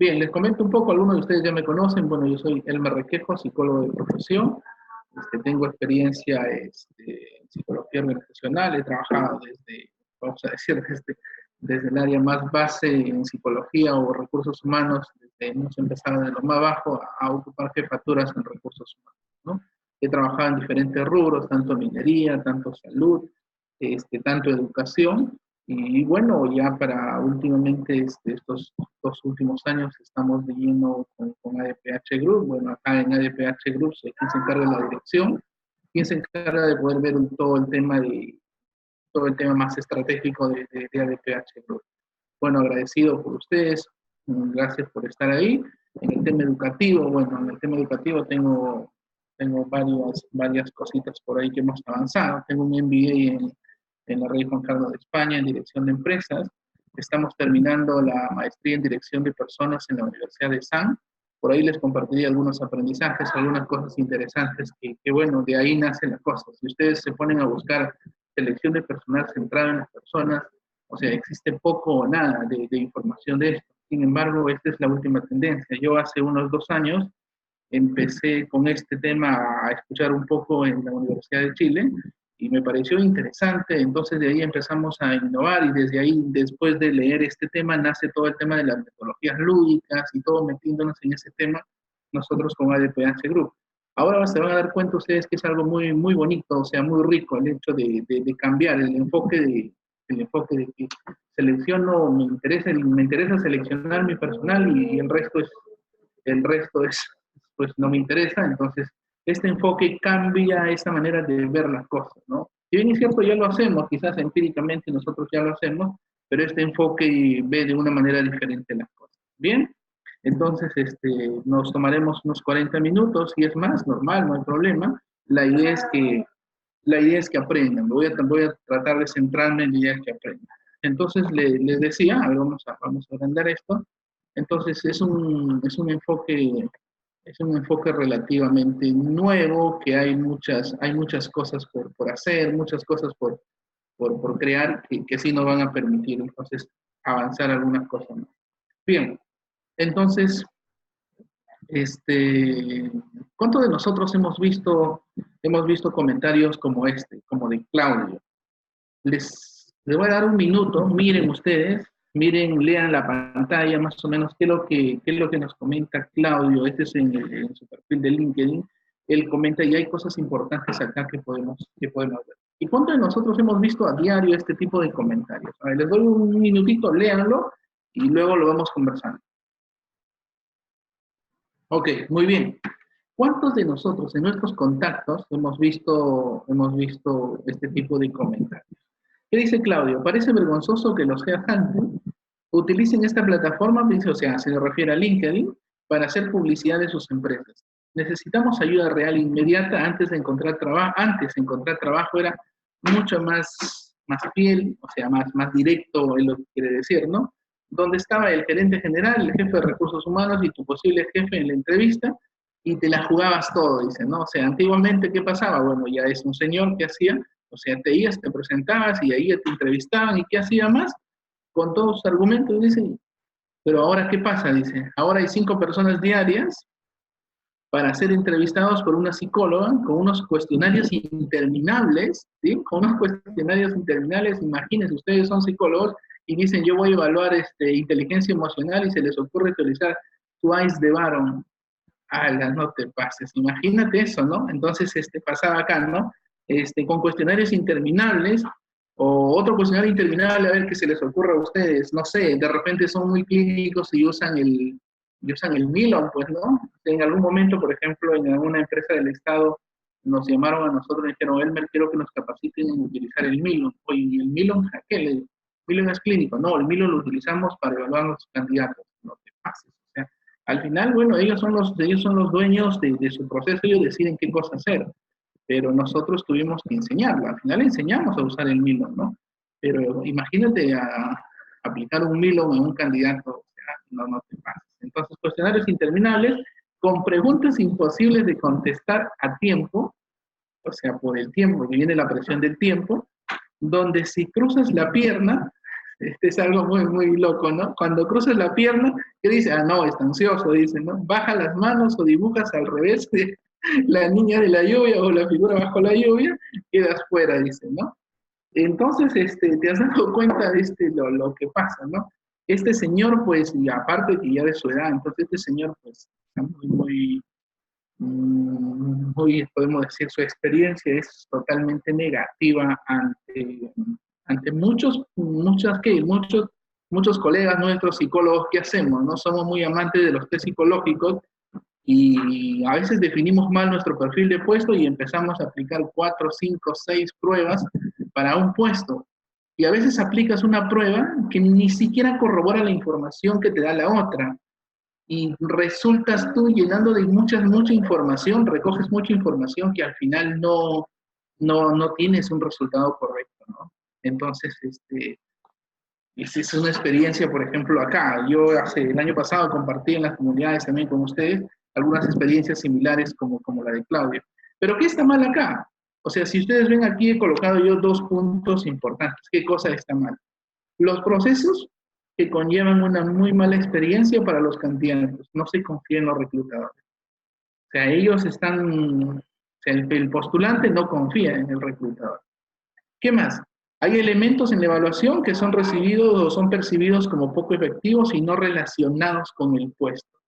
Bien, les comento un poco, algunos de ustedes ya me conocen, bueno, yo soy Elmer Requejo, psicólogo de profesión, este, tengo experiencia este, en psicología organizacional, he trabajado desde, vamos a decir, desde, desde el área más base en psicología o recursos humanos, desde, hemos empezado de lo más bajo a, ocupar jefaturas en recursos humanos, ¿no? He trabajado en diferentes rubros, tanto minería, tanto salud, este, tanto educación, y bueno, ya para últimamente este, estos dos últimos años estamos de con, con, ADPH Group. Bueno, acá en ADPH Group, ¿quién se encarga de la dirección? ¿Quién se encarga de poder ver todo el tema de todo el tema más estratégico de, de, ADPH Group? Bueno, agradecido por ustedes, gracias por estar ahí. En el tema educativo, bueno, en el tema educativo tengo, tengo varias, varias cositas por ahí que hemos avanzado. Tengo un MBA en en la Rey Juan Carlos de España en dirección de empresas. Estamos terminando la maestría en dirección de personas en la Universidad de San. Por ahí les compartiré algunos aprendizajes, algunas cosas interesantes que, bueno, de ahí nace la cosa. Si ustedes se ponen a buscar selección de personal centrada en las personas, o sea, existe poco o nada de, de información de esto. Sin embargo, esta es la última tendencia. Yo hace unos dos años empecé con este tema a escuchar un poco en la Universidad de Chile y me pareció interesante, entonces de ahí empezamos a innovar y desde ahí, después de leer este tema, nace todo el tema de las metodologías lúdicas y todo metiéndonos en ese tema nosotros con ADPH Group. Ahora se van a dar cuenta ustedes que es algo muy, muy bonito, o sea, muy rico el hecho de, de, cambiar el enfoque de, el enfoque de que selecciono, me interesa, me interesa seleccionar mi personal y, y el resto es, el resto es, pues no me interesa, entonces este enfoque cambia esa manera de ver las cosas, ¿no? Si bien es cierto, ya lo hacemos, quizás empíricamente nosotros ya lo hacemos, pero este enfoque ve de una manera diferente las cosas. Bien, entonces este, nos tomaremos unos 40 minutos, y es más, normal, no hay problema. La idea es que, la idea es que aprendan, voy a, voy a tratar de centrarme en la idea que aprendan. Entonces les decía, a ver, vamos a, vamos a agrandar esto. Entonces es un, es un enfoque es un enfoque relativamente nuevo, que hay muchas, hay muchas cosas por, por hacer, muchas cosas por, por, por crear que, que, sí nos van a permitir entonces avanzar algunas cosas más. Bien, entonces, este, ¿cuántos de nosotros hemos visto, hemos visto comentarios como este, como de Claudio? Les, les voy a dar un minuto, miren ustedes, Miren, lean la pantalla más o menos qué es lo que, es lo que nos comenta Claudio. Este es en, su perfil de LinkedIn. Él comenta y hay cosas importantes acá que podemos, que podemos ver. ¿Y cuántos de nosotros hemos visto a diario este tipo de comentarios? A ver, les doy un minutito, léanlo y luego lo vamos conversando. Ok, muy bien. ¿Cuántos de nosotros en nuestros contactos hemos visto, hemos visto este tipo de comentarios? ¿Qué dice Claudio? Parece vergonzoso que los headhunters utilicen esta plataforma, o sea, se refiere a LinkedIn, para hacer publicidad de sus empresas. Necesitamos ayuda real inmediata antes de encontrar trabajo. Antes de encontrar trabajo era mucho más, más fiel, o sea, más, más directo en lo que quiere decir, ¿no? Donde estaba el gerente general, el jefe de recursos humanos y tu posible jefe en la entrevista, y te la jugabas todo, dice, ¿no? O sea, antiguamente, ¿qué pasaba? Bueno, ya es un señor que hacía o sea, te ibas, te presentabas y ahí te entrevistaban y qué hacía más con todos sus argumentos, dicen. Pero ahora, ¿qué pasa? Dice, ahora hay cinco personas diarias para ser entrevistados por una psicóloga con unos cuestionarios interminables, ¿sí? Con unos cuestionarios interminables, imagínense, ustedes son psicólogos y dicen, yo voy a evaluar este, inteligencia emocional y se les ocurre utilizar Twice de Baron. Ala, no te pases, imagínate eso, ¿no? Entonces, este, pasaba acá, ¿no? este, con cuestionarios interminables, o otro cuestionario interminable, a ver qué se les ocurre a ustedes, no sé, de repente son muy clínicos y usan el, y usan el Milon, pues, ¿no? En algún momento, por ejemplo, en alguna empresa del Estado, nos llamaron a nosotros y dijeron, Elmer, quiero que nos capaciten en utilizar el Milon. Oye, ¿el Milon a qué? El Milon es clínico. No, el Milon lo utilizamos para evaluar a los candidatos. No te pases. O sea, al final, bueno, ellos son los, ellos son los dueños de, de su proceso, ellos deciden qué cosa hacer pero nosotros tuvimos que enseñarlo. Al final enseñamos a usar el Milon, ¿no? Pero imagínate a, aplicar un Milon a un candidato, o sea, no, no te pases. Entonces, cuestionarios interminables con preguntas imposibles de contestar a tiempo, o sea, por el tiempo, que viene la presión del tiempo, donde si cruzas la pierna, este es algo muy, muy loco, ¿no? Cuando cruzas la pierna, ¿qué dice? Ah, no, está ansioso, dice, ¿no? Baja las manos o dibujas al revés la niña de la lluvia o la figura bajo la lluvia, quedas fuera, dice, ¿no? Entonces, este, te has dado cuenta de este, lo, que pasa, ¿no? Este señor, pues, y aparte que ya de su edad, entonces este señor, pues, está muy, muy, mm, muy, podemos decir, su experiencia es totalmente negativa ante, ante muchos, muchas, que muchos, muchos colegas nuestros psicólogos, ¿qué hacemos? No somos muy amantes de los test psicológicos y a veces definimos mal nuestro perfil de puesto y empezamos a aplicar cuatro, cinco, seis pruebas para un puesto. Y a veces aplicas una prueba que ni siquiera corrobora la información que te da la otra. Y resultas tú llenando de mucha, mucha información, recoges mucha información que al final no, no, no tienes un resultado correcto, ¿no? Entonces, este, es una experiencia, por ejemplo, acá. Yo hace el año pasado compartí en las comunidades también con ustedes algunas experiencias similares como, como la de Claudio. Pero ¿qué está mal acá? O sea, si ustedes ven aquí he colocado yo dos puntos importantes. ¿Qué cosa está mal? Los procesos que conllevan una muy mala experiencia para los candidatos. No se confía en los reclutadores. O sea, ellos están, el postulante no confía en el reclutador. ¿Qué más? Hay elementos en la evaluación que son recibidos o son percibidos como poco efectivos y no relacionados con el puesto.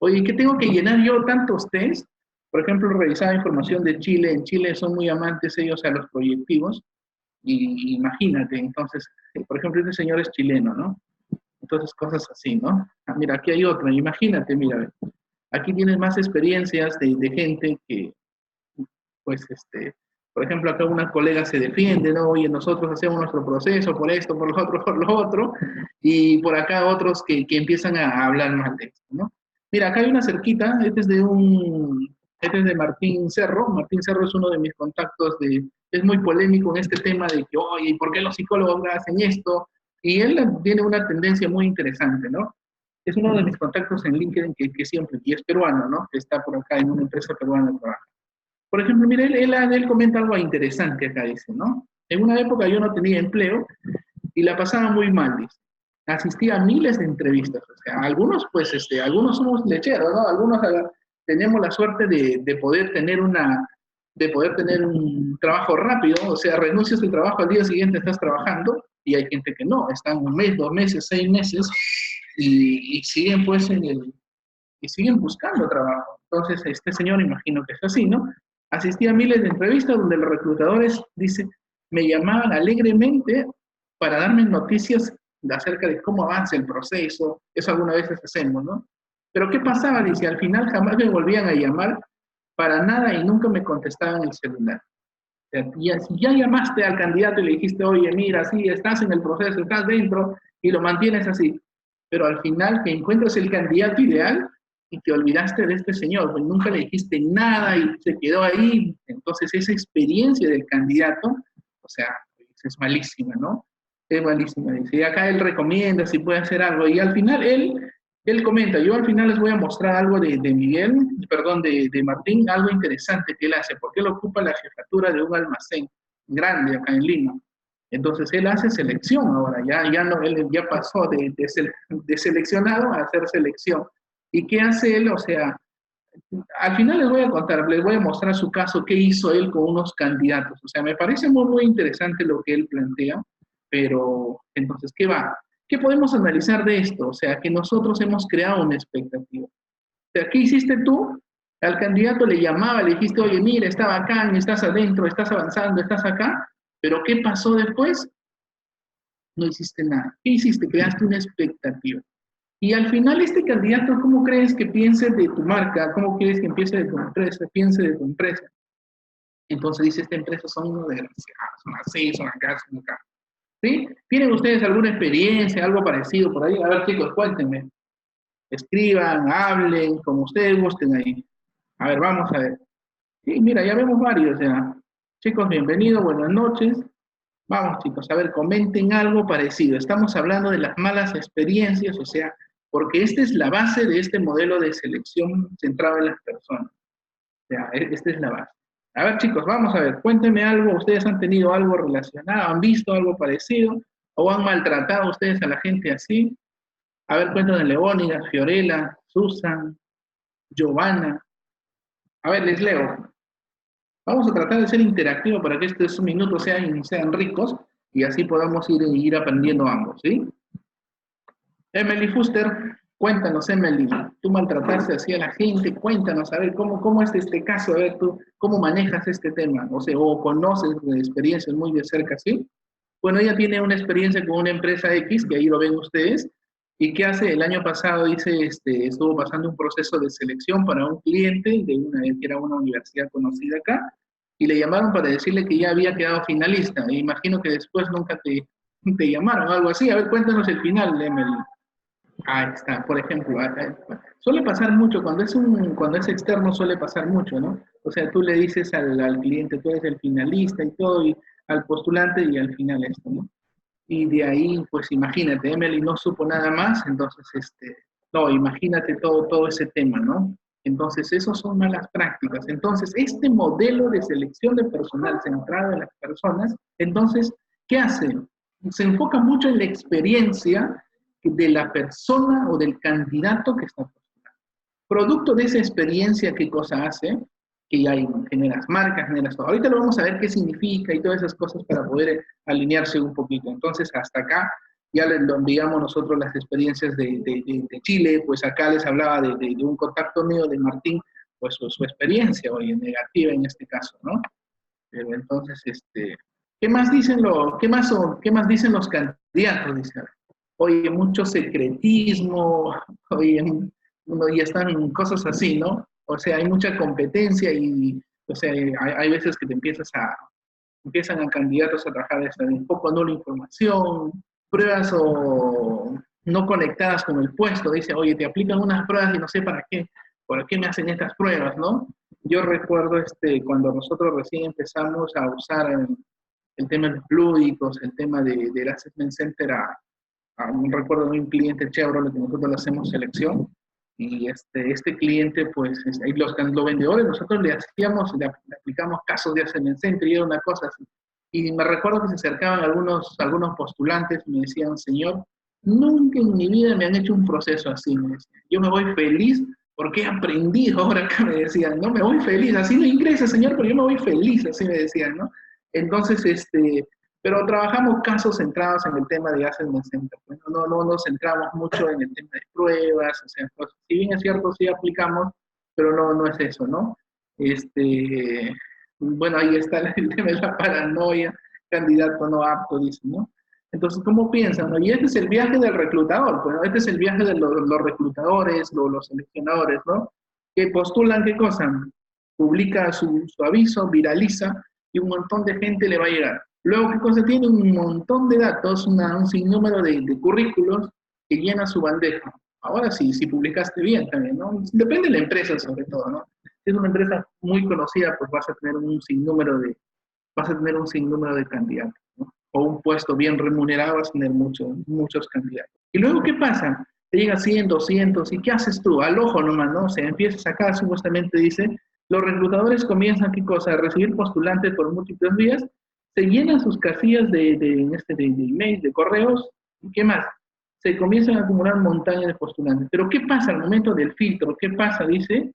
Oye, ¿qué tengo que llenar yo tantos test? Por ejemplo, revisar información de Chile. En Chile son muy amantes ellos a los proyectivos. Y imagínate, entonces, por ejemplo, este señor es chileno, ¿no? Entonces, cosas así, ¿no? Ah, mira, aquí hay otra. Imagínate, mira, aquí tienes más experiencias de, de gente que, pues, este, por ejemplo, acá una colega se defiende, ¿no? Oye, nosotros hacemos nuestro proceso por esto, por lo otro, por lo otro, y por acá otros que, que empiezan a hablar mal de esto, ¿no? Mira, acá hay una cerquita, este es de un, este es de Martín Cerro, Martín Cerro es uno de mis contactos de, es muy polémico en este tema de que, oye, ¿por qué los psicólogos hacen esto? Y él tiene una tendencia muy interesante, ¿no? Es uno de mis contactos en LinkedIn que, que siempre, y es peruano, ¿no? Que está por acá en una empresa peruana de trabajo. Por ejemplo, mire, él, él, comenta algo interesante acá, dice, ¿no? En una época yo no tenía empleo y la pasaba muy mal, dice. Asistía a miles de entrevistas, algunos, pues, este, algunos somos lecheros, ¿no? Algunos ah, tenemos la suerte de, de poder tener una, de poder tener un trabajo rápido, o sea, renuncias del trabajo al día siguiente estás trabajando, y hay gente que no, están un mes, dos meses, seis meses, y, y siguen pues en el, y siguen buscando trabajo. Entonces, este señor imagino que es así, ¿no? Asistí a miles de entrevistas donde los reclutadores, dice, me llamaban alegremente para darme noticias acerca de cómo avanza el proceso, eso algunas veces hacemos, ¿no? Pero ¿qué pasaba? Dice, al final jamás me volvían a llamar para nada y nunca me contestaban el celular. Y si ya llamaste al candidato y le dijiste, oye, mira, sí, estás en el proceso, estás dentro y lo mantienes así, pero al final que encuentres el candidato ideal, y te olvidaste de este señor, pues nunca le dijiste nada y se quedó ahí. Entonces esa experiencia del candidato, o sea, es malísima, ¿no? Es malísima. Y acá él recomienda si puede hacer algo. Y al final él, él comenta, yo al final les voy a mostrar algo de, de Miguel, perdón, de, de, Martín, algo interesante que él hace, porque él ocupa la jefatura de un almacén grande acá en Lima. Entonces él hace selección ahora, ya, ya no, él ya pasó de, de, de seleccionado a hacer selección. ¿Y qué hace él? O sea, al final les voy a contar, les voy a mostrar su caso, qué hizo él con unos candidatos. O sea, me parece muy, muy interesante lo que él plantea, pero entonces, ¿qué va? ¿Qué podemos analizar de esto? O sea, que nosotros hemos creado una expectativa. O sea, ¿qué hiciste tú? Al candidato le llamaba, le dijiste, oye, mira, está bacán, estás adentro, estás avanzando, estás acá, pero ¿qué pasó después? No hiciste nada. ¿Qué hiciste? Creaste una expectativa. Y al final este candidato, ¿cómo crees que piense de tu marca? ¿Cómo quieres que empiece de tu empresa? Piense de tu empresa. Entonces dice, esta empresa son uno de son así, son acá, son acá. ¿Sí? ¿Tienen ustedes alguna experiencia, algo parecido por ahí? A ver chicos, cuéntenme. Escriban, hablen, como ustedes gusten ahí. A ver, vamos a ver. Sí, mira, ya vemos varios ya. Chicos, bienvenidos, buenas noches. Vamos chicos, a ver, comenten algo parecido. Estamos hablando de las malas experiencias, o sea, porque esta es la base de este modelo de selección centrado en las personas. O sea, e, esta es la base. A ver, chicos, vamos a ver, cuéntenme algo, ustedes han tenido algo relacionado, han visto algo parecido, ¿O han maltratado ustedes a la gente así? A ver, cuéntanos Leónidas, Fiorella, Susan, Giovanna. A ver, les leo. Vamos a tratar de ser interactivos para que estos minutos sean, sean ricos y así podamos ir, ir aprendiendo ambos, ¿sí? Emily Fuster, cuéntanos, Emily, tú maltrataste así a la gente, cuéntanos, a ver, ¿cómo, cómo es este caso? A ver, tú, ¿cómo manejas este tema? O sea, o conoces experiencias muy de cerca, ¿sí? Bueno, ella tiene una experiencia con una empresa X, que ahí lo ven ustedes, y que hace el año pasado dice, este, estuvo pasando un proceso de selección para un cliente de una, que era una universidad conocida acá, y le llamaron para decirle que ya había quedado finalista. E imagino que después nunca te, te llamaron, algo así. A ver, cuéntanos el final, Emily. Ahí está, por ejemplo. Suele pasar mucho, cuando es, un, cuando es externo suele pasar mucho, ¿no? O sea, tú le dices al, al cliente, tú eres el finalista y todo, y al postulante y al final esto, ¿no? Y de ahí, pues imagínate, Emily no supo nada más, entonces, este, no, imagínate todo, todo ese tema, ¿no? Entonces, esos son malas prácticas. Entonces, este modelo de selección de personal centrado en las personas, entonces, ¿qué hace? Se enfoca mucho en la experiencia de la persona o del candidato que está postulando. Producto de esa experiencia, ¿qué cosa hace? que ya generas marcas, generas todo. Ahorita lo vamos a ver qué significa y todas esas cosas para poder alinearse un poquito. Entonces, hasta acá ya les enviamos nosotros las experiencias de, de, Chile, pues acá les hablaba de, un contacto mío de Martín, pues su, su, experiencia, oye, negativa en este caso, ¿no? Pero entonces, este, ¿qué más dicen, lo, qué más son, qué más dicen los candidatos? Dice, oye, mucho secretismo, oye, ya están cosas así, ¿no? O sea, hay mucha competencia y, o sea, hay, veces que te empiezas a, empiezan a candidatos a trabajar de un poco nula información, pruebas o no conectadas con el puesto, dice, oye, te aplican unas pruebas y no sé para qué, ¿por qué me hacen estas pruebas, no? Yo recuerdo este, cuando nosotros recién empezamos a usar el, tema de los lúdicos, el tema de, del Assessment Center, a, recuerdo de un cliente Chevrolet que nosotros le hacemos selección, y este, este cliente, pues, los, los vendedores, nosotros le hacíamos, le, aplicamos casos de centro y era una cosa así. Y me recuerdo que se acercaban algunos, algunos postulantes y me decían, señor, nunca en mi vida me han hecho un proceso así. Me Yo me voy feliz porque he aprendido ahora acá, me decían, no, me voy feliz, así no ingresa, señor, pero yo me voy feliz, así me decían, ¿no? Entonces, este, pero trabajamos casos centrados en el tema de Assessment Center. Pues, no, no, nos centramos mucho en el tema de pruebas, o sea, pues, si bien es cierto, sí aplicamos, pero no, no es eso, ¿no? Este, bueno, ahí está el tema de la paranoia, candidato no apto, dice, ¿no? Entonces, ¿cómo piensan? Y este es el viaje del reclutador, pues, este es el viaje de los, reclutadores, los, los, seleccionadores, ¿no? Que postulan qué cosa? Publica su, su aviso, viraliza, y un montón de gente le va a llegar. Luego, ¿qué cosa tiene? Un montón de datos, un sinnúmero de, currículos que llena su bandeja. Ahora sí, si publicaste bien también, ¿no? Depende de la empresa sobre todo, ¿no? Si es una empresa muy conocida, pues vas a tener un sinnúmero de, vas a tener un sinnúmero de candidatos, ¿no? O un puesto bien remunerado vas a tener muchos, muchos candidatos. Y luego, ¿qué pasa? Te llega 100, 200, ¿y qué haces tú? Al ojo nomás, ¿no? O sea, empiezas acá, supuestamente dice, los reclutadores comienzan, ¿qué cosa? A recibir postulantes por múltiples vías se llenan sus casillas de, de, este, de, de emails, de correos, ¿y qué más? Se comienzan a acumular montañas de postulantes. Pero ¿qué pasa al momento del filtro? ¿Qué pasa? Dice,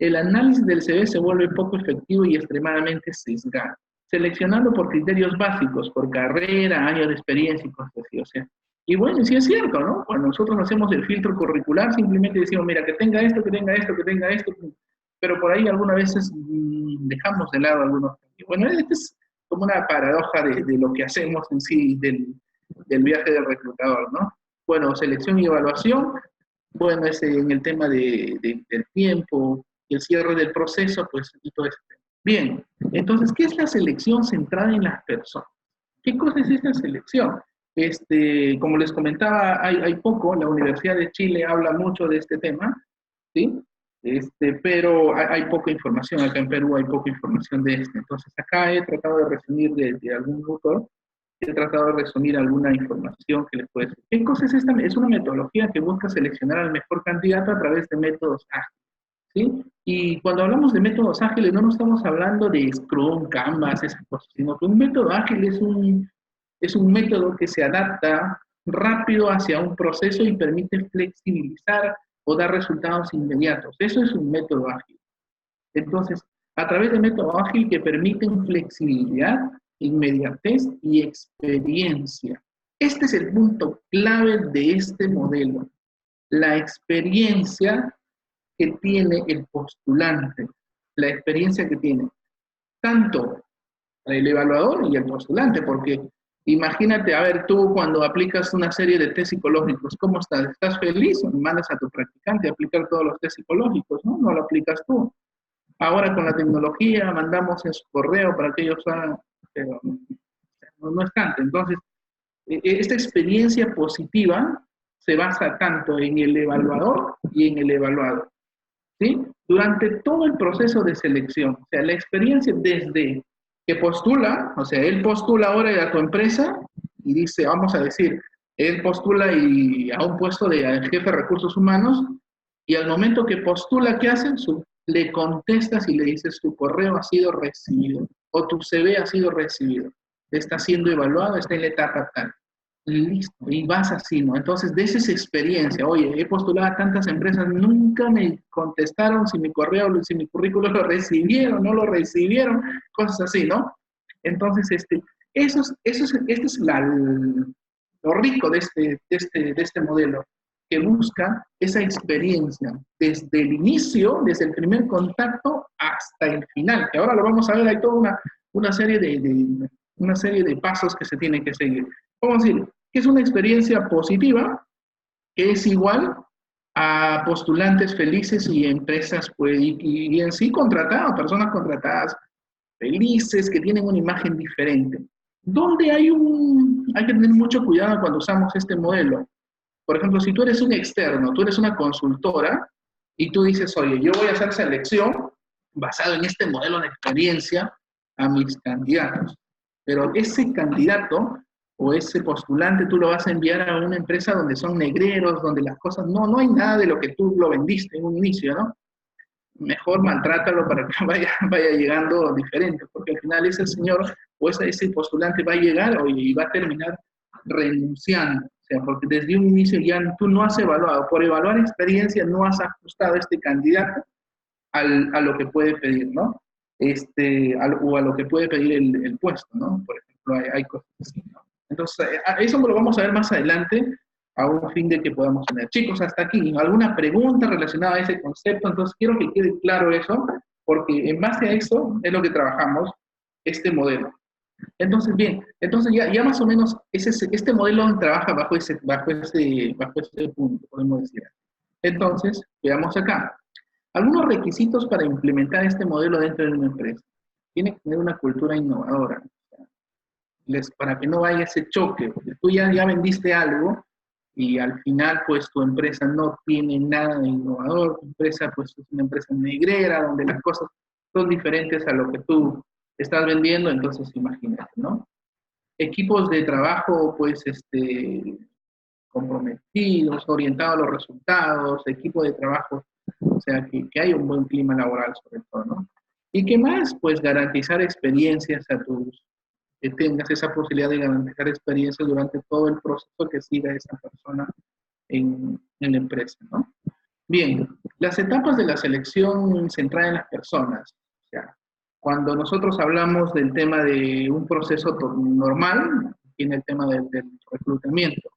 el análisis del CV se vuelve poco efectivo y extremadamente sesgado, seleccionando por criterios básicos, por carrera, año de experiencia y cosas así. O sea, y bueno, sí es cierto, ¿no? Cuando nosotros hacemos el filtro curricular, simplemente decimos, mira, que tenga esto, que tenga esto, que tenga esto, pero por ahí algunas veces mm, dejamos de lado algunos. Bueno, este es como una paradoja de, lo que hacemos en sí del, viaje del reclutador, ¿no? Bueno, selección y evaluación, bueno, ese, en el tema de, del tiempo, el cierre del proceso, pues, y todo eso. Bien, entonces, ¿qué es la selección centrada en las personas? ¿Qué cosa es esta selección? Este, como les comentaba, hay poco, la Universidad de Chile habla mucho de este tema, ¿sí? Este, pero hay, poca información, acá en Perú hay poca información de esto. Entonces acá he tratado de resumir de, algún autor, he tratado de resumir alguna información que les puede decir. ¿Qué cosa es esta? Es una metodología que busca seleccionar al mejor candidato a través de métodos ágiles. ¿sí? Y cuando hablamos de métodos ágiles no nos estamos hablando de Scrum, Canvas, esas cosas, sino que un método ágil es un, es un método que se adapta rápido hacia un proceso y permite flexibilizar o dar resultados inmediatos. Eso es un método ágil. Entonces, a través de método ágil que permiten flexibilidad, inmediatez y experiencia. Este es el punto clave de este modelo. La experiencia que tiene el postulante, la experiencia que tiene tanto el evaluador y el postulante, porque imagínate, a ver, tú cuando aplicas una serie de test psicológicos, ¿cómo estás? ¿Estás feliz mandas a tu practicante a aplicar todos los test psicológicos? No, no lo aplicas tú. Ahora con la tecnología mandamos en su correo para que ellos hagan, pero no, es tanto. Entonces, e, e, esta experiencia positiva se basa tanto en el evaluador y en el evaluado. ¿sí? Durante todo el proceso de selección, o sea, la experiencia desde postula, o sea, él postula ahora a tu empresa y dice, vamos a decir, él postula y a un puesto de jefe de recursos humanos y al momento que postula, ¿qué hacen? le contestas y le dices, tu correo ha sido recibido o tu CV ha sido recibido, está siendo evaluado, está en la etapa tal listo, y vas así, ¿no? Entonces, de esa experiencia, oye, he postulado a tantas empresas, nunca me contestaron si mi correo, si mi currículum lo recibieron, no lo recibieron, cosas así, ¿no? Entonces, este, eso es, eso es, este es lo rico de este, de, este, de este modelo, que busca esa experiencia desde el inicio, desde el primer contacto hasta el final, que ahora lo vamos a ver, hay toda una, una serie de una serie de pasos que se tienen que seguir. Vamos a decir, que es una experiencia positiva, que es igual a postulantes felices y empresas, pues, y, en sí contratadas, personas contratadas felices, que tienen una imagen diferente. ¿Dónde hay un, hay que tener mucho cuidado cuando usamos este modelo? Por ejemplo, si tú eres un externo, tú eres una consultora y tú dices, oye, yo voy a hacer selección basado en este modelo de experiencia a mis candidatos. Pero ese candidato o ese postulante tú lo vas a enviar a una empresa donde son negreros, donde las cosas, no, no hay nada de lo que tú lo vendiste en un inicio, ¿no? Mejor maltrátalo para que vaya, vaya llegando diferente, porque al final ese señor o ese, ese postulante va a llegar y va a terminar renunciando. O sea, porque desde un inicio ya tú no has evaluado, por evaluar experiencia no has ajustado a este candidato al, a lo que puede pedir, ¿no? Este, o a lo que puede pedir el, el puesto, ¿no? Por ejemplo, hay, cosas así, ¿no? Entonces, eh, eso lo vamos a ver más adelante a un fin de que podamos tener. Chicos, hasta aquí, ¿alguna pregunta relacionada a ese concepto? Entonces, quiero que quede claro eso, porque en base a eso es lo que trabajamos este modelo. Entonces, bien, entonces ya, ya más o menos ese, este modelo trabaja bajo ese, bajo, ese, bajo ese punto, podemos decir. Entonces, veamos acá. Algunos requisitos para implementar este modelo dentro de una empresa. Tiene que tener una cultura innovadora para que no vaya ese choque, porque tú ya, ya vendiste algo y al final pues tu empresa no tiene nada de innovador, tu empresa pues es una empresa negrera donde las cosas son diferentes a lo que tú estás vendiendo, entonces imagínate, ¿no? Equipos de trabajo pues este, comprometidos, orientados a los resultados, equipo de trabajo, o sea, que, que hay un buen clima laboral sobre todo, ¿no? ¿Y qué más? Pues garantizar experiencias a tus que tengas esa posibilidad de garantizar experiencia durante todo el proceso que siga esa persona en, en la empresa. ¿no? Bien, las etapas de la selección centrada en las personas. O sea, cuando nosotros hablamos del tema de un proceso normal, tiene el tema del, reclutamiento.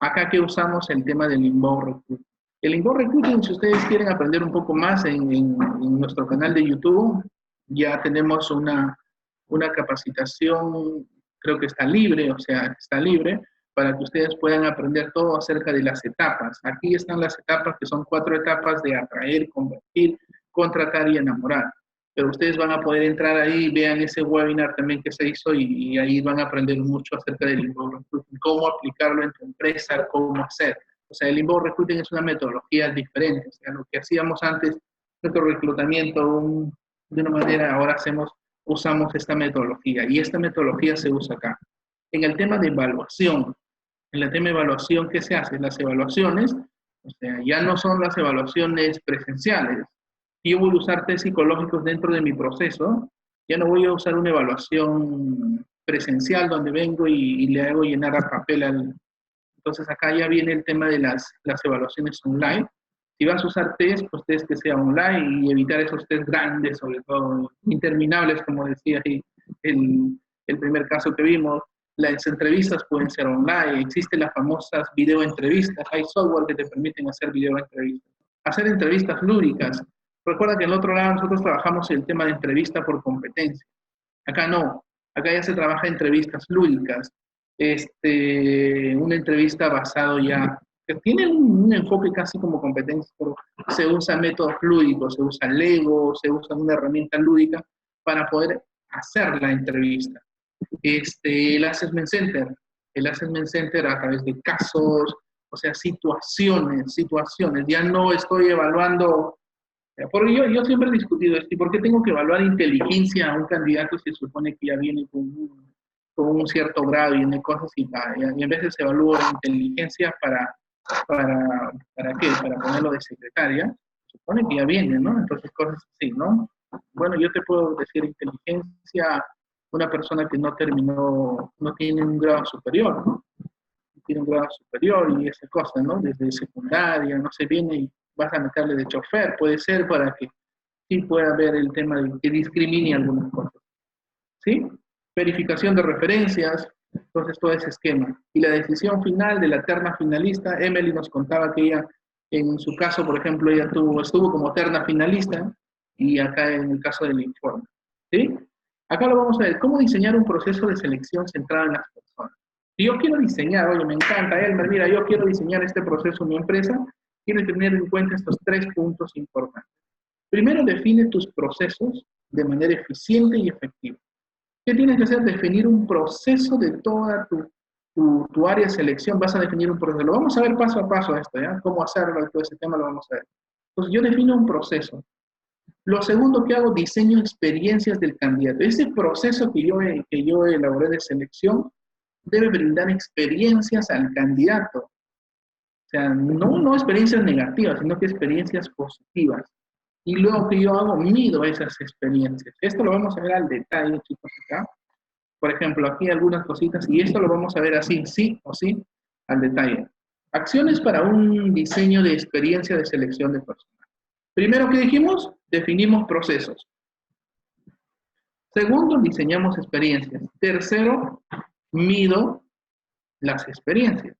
Acá que usamos el tema del inbound recruiting. El inbound recruiting, si ustedes quieren aprender un poco más en, nuestro canal de YouTube, ya tenemos una, una capacitación, creo que está libre, o sea, está libre, para que ustedes puedan aprender todo acerca de las etapas. Aquí están las etapas, que son cuatro etapas de atraer, convertir, contratar y enamorar. Pero ustedes van a poder entrar ahí, vean ese webinar también que se hizo y, ahí van a aprender mucho acerca del cómo aplicarlo en tu empresa, cómo hacer. O sea, el inbound recruiting es una metodología diferente. O sea, lo que hacíamos antes, nuestro reclutamiento de una manera, ahora hacemos usamos esta metodología y esta metodología se usa acá. En el tema de evaluación, en el tema de evaluación, ¿qué se hace? Las evaluaciones, o sea, ya no son las evaluaciones presenciales. Yo voy a usar test psicológicos dentro de mi proceso, ya no voy a usar una evaluación presencial donde vengo y, le hago llenar a papel al... Entonces acá ya viene el tema de las, las evaluaciones online. Si vas a usar test, pues test que sea online y evitar esos test grandes, sobre todo interminables, como decía ahí el, el primer caso que vimos. Las entrevistas pueden ser online, existen las famosas videoentrevistas, hay software que te permiten hacer videoentrevistas. Hacer entrevistas lúdicas. Recuerda que en el otro lado nosotros trabajamos el tema de entrevista por competencia. Acá no, acá ya se trabaja entrevistas lúdicas. Este, una entrevista basado ya, que tiene un, enfoque casi como competencia, pero se usa métodos lúdicos, se usa Lego, se usa una herramienta lúdica para poder hacer la entrevista. Este, el Assessment Center, el Assessment Center a través de casos, o sea, situaciones, situaciones. Ya no estoy evaluando, porque yo, yo siempre he discutido esto, ¿y por qué tengo que evaluar inteligencia a un candidato si se supone que ya viene con un, con un cierto grado y tiene cosas y, y en veces evalúo inteligencia para, para, ¿para qué? Para ponerlo de secretaria, se supone que ya viene, ¿no? Entonces cosas así, ¿no? Bueno, yo te puedo decir inteligencia una persona que no terminó, no tiene un grado superior, ¿no? Tiene un grado superior y esa cosa, ¿no? Desde secundaria, no se viene y vas a meterle de chofer, puede ser para que sí pueda haber el tema de que discrimine algunas cosas. ¿Sí? Verificación de referencias, entonces todo ese esquema. Y la decisión final de la terna finalista, Emily nos contaba que ella, en su caso, por ejemplo, ella tuvo, estuvo como terna finalista y acá en el caso del informe. ¿Sí? Acá lo vamos a ver, cómo diseñar un proceso de selección centrado en las personas. Si yo quiero diseñar, oye, me encanta, Elmer, mira, yo quiero diseñar este proceso en mi empresa, quiero tener en cuenta estos tres puntos importantes. Primero, define tus procesos de manera eficiente y efectiva. ¿Qué tienes que hacer? Definir un proceso de toda tu, área de selección. Vas a definir un proceso. Lo vamos a ver paso a paso esto, ¿ya? Cómo hacerlo, todo ese tema lo vamos a ver. Entonces, yo defino un proceso. Lo segundo que hago, diseño experiencias del candidato. Ese proceso que yo, que yo elaboré de selección debe brindar experiencias al candidato. O sea, no, no experiencias negativas, sino que experiencias positivas. Y luego que yo hago, mido esas experiencias. Esto lo vamos a ver al detalle, chicos, acá. Por ejemplo, aquí algunas cositas, y esto lo vamos a ver así, sí o sí, al detalle. Acciones para un diseño de experiencia de selección de personas. Primero, ¿qué dijimos? Definimos procesos. Segundo, diseñamos experiencias. Tercero, mido las experiencias.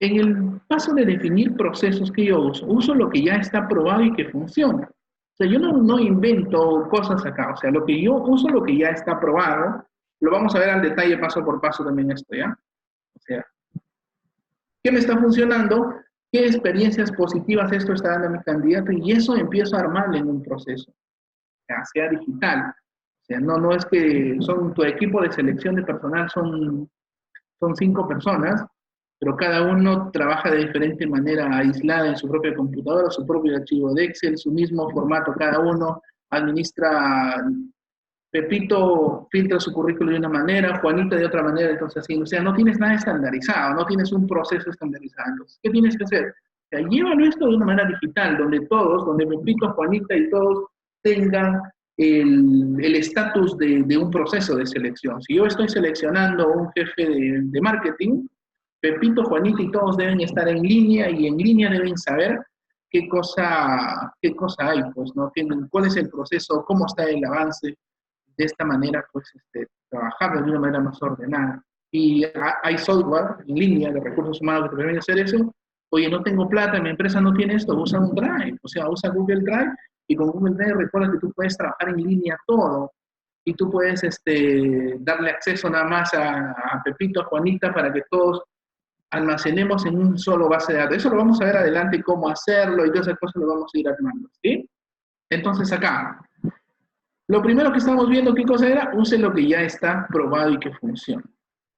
En el paso de definir procesos que yo uso, uso lo que ya está probado y que funciona. O sea, yo no, no invento cosas acá. O sea, lo que yo uso, lo que ya está probado, lo vamos a ver al detalle paso por paso también esto, ¿ya? O sea, ¿qué me está funcionando? qué experiencias positivas esto está dando a mi candidato y eso empiezo a armarle en un proceso, sea, sea digital. O sea, no, no es que son tu equipo de selección de personal son, son cinco personas, pero cada uno trabaja de diferente manera aislada en su propia computadora, su propio archivo de Excel, su mismo formato cada uno, administra Pepito filtra su currículo de una manera, Juanita de otra manera, entonces así, o sea, no tienes nada estandarizado, no tienes un proceso estandarizado. Entonces, ¿qué tienes que hacer? O llévalo esto de una manera digital, donde todos, donde Pepito, Juanita y todos tengan el estatus de, de, un proceso de selección. Si yo estoy seleccionando un jefe de, de marketing, Pepito, Juanita y todos deben estar en línea y en línea deben saber qué cosa, qué cosa hay, pues, ¿no? ¿Cuál es el proceso? ¿Cómo está el avance? de esta manera, pues, este, trabajar de una manera más ordenada. Y hay software en línea de recursos humanos que te permiten hacer eso. Oye, no tengo plata, mi empresa no tiene esto, usa un Drive, o sea, usa Google Drive y con Google Drive recuerda que tú puedes trabajar en línea todo y tú puedes este, darle acceso nada más a, a Pepito, a Juanita, para que todos almacenemos en un solo base de datos. Eso lo vamos a ver adelante cómo hacerlo y todas esas cosas lo vamos a ir armando. Entonces acá, lo primero que estamos viendo, ¿qué cosa era? Use lo que ya está probado y que funciona.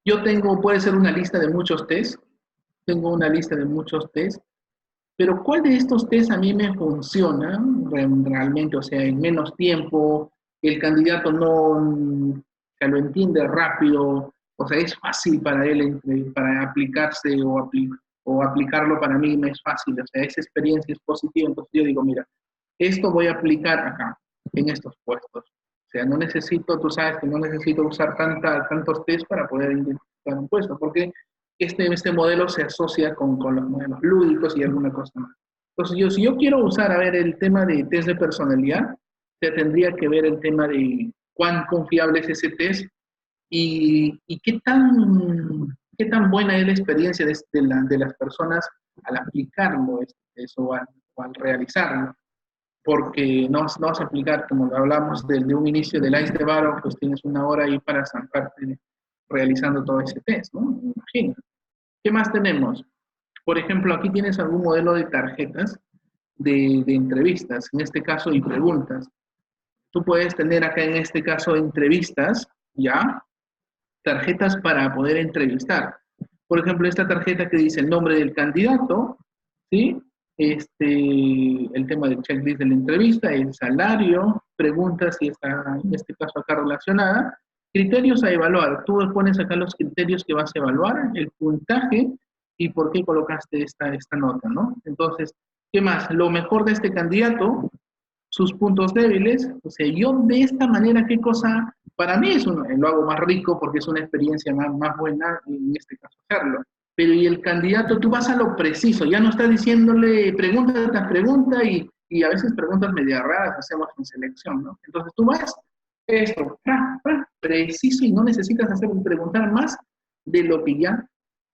Yo tengo, puede ser una lista de muchos test, tengo una lista de muchos test, pero ¿cuál de estos test a mí me funciona realmente? O sea, en menos tiempo, el candidato no lo entiende rápido, o sea, es fácil para él para aplicarse o, o aplicarlo para mí me es fácil, o sea, esa experiencia es positiva, entonces yo digo, mira, esto voy a aplicar acá en estos puestos. O sea, no necesito, tú sabes que no necesito usar tanta, tantos test para poder identificar un puesto, porque este, este modelo se asocia con, con los modelos lúdicos y alguna cosa más. Entonces, yo, si yo quiero usar, a ver, el tema de test de personalidad, se tendría que ver el tema de cuán confiable es ese test y, y qué, tan, qué tan buena es la experiencia de, de, las personas al aplicarlo eso, o, al, realizarlo. Porque no, no vas a aplicar, como hablamos de, un inicio del ICE de Baro, pues tienes una hora ahí para zamparte realizando todo ese test, ¿no? Imagina. ¿Qué más tenemos? Por ejemplo, aquí tienes algún modelo de tarjetas de, de entrevistas, en este caso, y preguntas. Tú puedes tener acá en este caso entrevistas, ¿ya? Tarjetas para poder entrevistar. Por ejemplo, esta tarjeta que dice el nombre del candidato, ¿sí? Este, el tema del checklist de la entrevista, el salario, preguntas si está en este caso acá relacionada, criterios a evaluar. Tú pones acá los criterios que vas a evaluar, el puntaje y por qué colocaste esta, esta nota, ¿no? Entonces, ¿qué más? Lo mejor de este candidato, sus puntos débiles. O sea, yo de esta manera, ¿qué cosa? Para mí es un, lo hago más rico porque es una experiencia más, más buena, en este caso hacerlo. Pero y el candidato, tú vas a lo preciso, ya no estás diciéndole pregunta tras pregunta y, y a veces preguntas media raras hacemos en selección, ¿no? Entonces tú vas, esto, preciso y no necesitas hacer preguntar más de lo que ya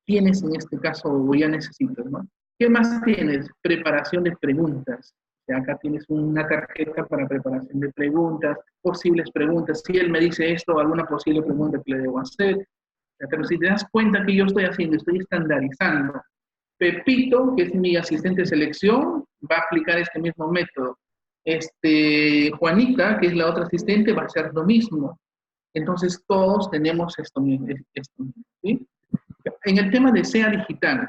tienes en este caso o ya necesitas, ¿no? ¿Qué más tienes? Preparación de preguntas. Acá tienes una tarjeta para preparación de preguntas, posibles preguntas. Si él me dice esto, alguna posible pregunta que le debo hacer. Pero si te das cuenta que yo estoy haciendo, estoy estandarizando. Pepito, que es mi asistente de selección, va a aplicar este mismo método. Este, Juanita, que es la otra asistente, va a hacer lo mismo. Entonces todos tenemos esto mismo. En el tema de SEA digital,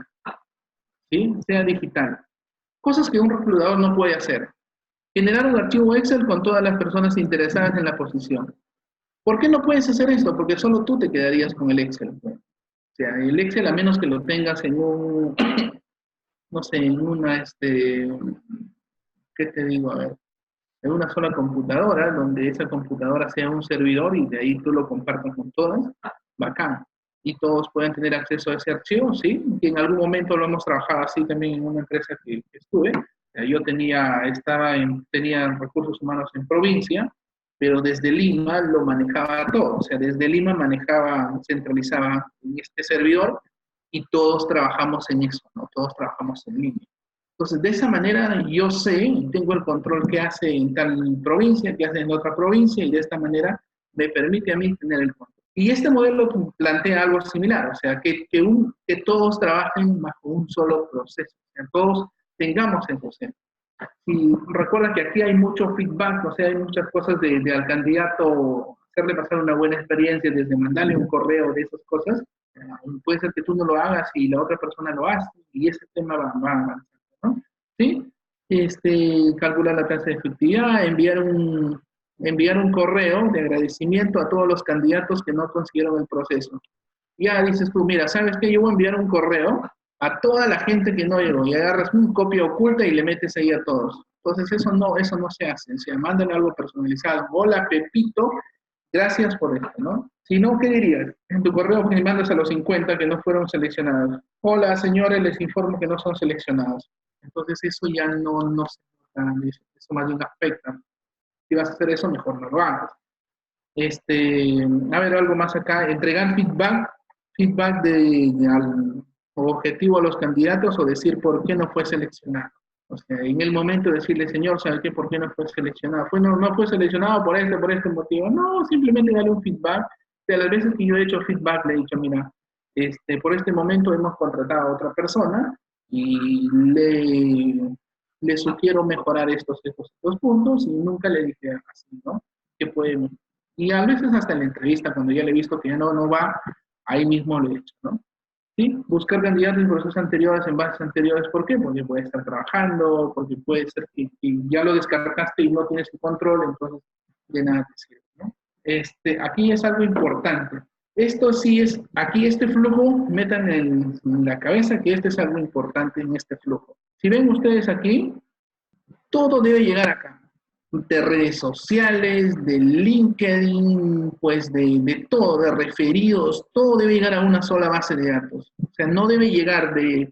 ¿sí? SEA digital. Cosas que un reclutador no puede hacer. Generar un archivo Excel con todas las personas interesadas en la posición. ¿Por qué no puedes hacer esto? Porque solo tú te quedarías con el Excel. O sea, el Excel, a menos que lo tengas en un, no sé, en una, este, ¿qué te digo? A ver, en una sola computadora, donde esa computadora sea un servidor y de ahí tú lo compartas con todas, bacán y todos pueden tener acceso a ese archivo, ¿sí? Que en algún momento lo hemos trabajado así también en una empresa que, estuve. Yo tenía, estaba en, tenía recursos humanos en provincia, pero desde Lima lo manejaba todo. O sea, desde Lima manejaba, centralizaba en este servidor y todos trabajamos en eso, ¿no? Todos trabajamos en línea. Entonces, de esa manera yo sé y tengo el control que hace en tal provincia, que hace en otra provincia, y de esta manera me permite a mí tener el control. Y este modelo plantea algo similar, o sea, que, que, un, que todos trabajen bajo un solo proceso, que todos tengamos el proceso. Y recuerda que aquí hay mucho feedback, o sea, hay muchas cosas de, de, al candidato, hacerle pasar una buena experiencia, desde mandarle un correo de esas cosas. Eh, puede ser que tú no lo hagas y la otra persona lo hace, y ese tema va, va avanzando, ¿no? ¿Sí? Este, calcular la tasa de efectividad, enviar un, enviar un correo de agradecimiento a todos los candidatos que no consiguieron el proceso. Ya dices tú, mira, ¿sabes qué? Yo voy a enviar un correo a toda la gente que no llegó y agarras un copia oculta y le metes ahí a todos. Entonces eso no, eso no se hace. O sea, mándale algo personalizado. Hola, Pepito, gracias por esto, ¿no? Si no, ¿qué dirías? En tu correo me mandas a los 50 que no fueron seleccionados. Hola, señores, les informo que no son seleccionados. Entonces eso ya no, no se eso más bien afecta si vas a hacer eso, mejor no lo hagas. Este, a ver, algo más acá, entregar feedback, feedback de, al objetivo a los candidatos o decir por qué no fue seleccionado. O sea, en el momento de decirle, señor, ¿sabe qué? ¿Por qué no fue seleccionado? Fue, no, no fue seleccionado por este, por este motivo. No, simplemente darle un feedback. De las veces que yo he hecho feedback, le he dicho, mira, este, por este momento hemos contratado a otra persona y le le sugiero mejorar estos, estos, puntos y nunca le dije así, ¿no? Que puede, y a veces hasta en la entrevista, cuando ya le he visto que ya no, no va, ahí mismo lo he hecho, ¿no? ¿Sí? Buscar candidatos en procesos anteriores, en bases anteriores, ¿por qué? Porque puede estar trabajando, porque puede ser que, ya lo descargaste y no tienes su control, entonces de nada te sirve, ¿no? Este, aquí es algo importante. Esto sí es, aquí este flujo, metan en la cabeza que este es algo importante en este flujo. Si ven ustedes aquí, todo debe llegar acá. de redes sociales, de LinkedIn, pues de, de, todo, de referidos, todo debe llegar a una sola base de datos. O sea, no debe llegar de,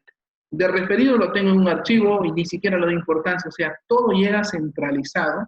de referido, lo tengo en un archivo y ni siquiera lo doy importancia. O sea, todo llega centralizado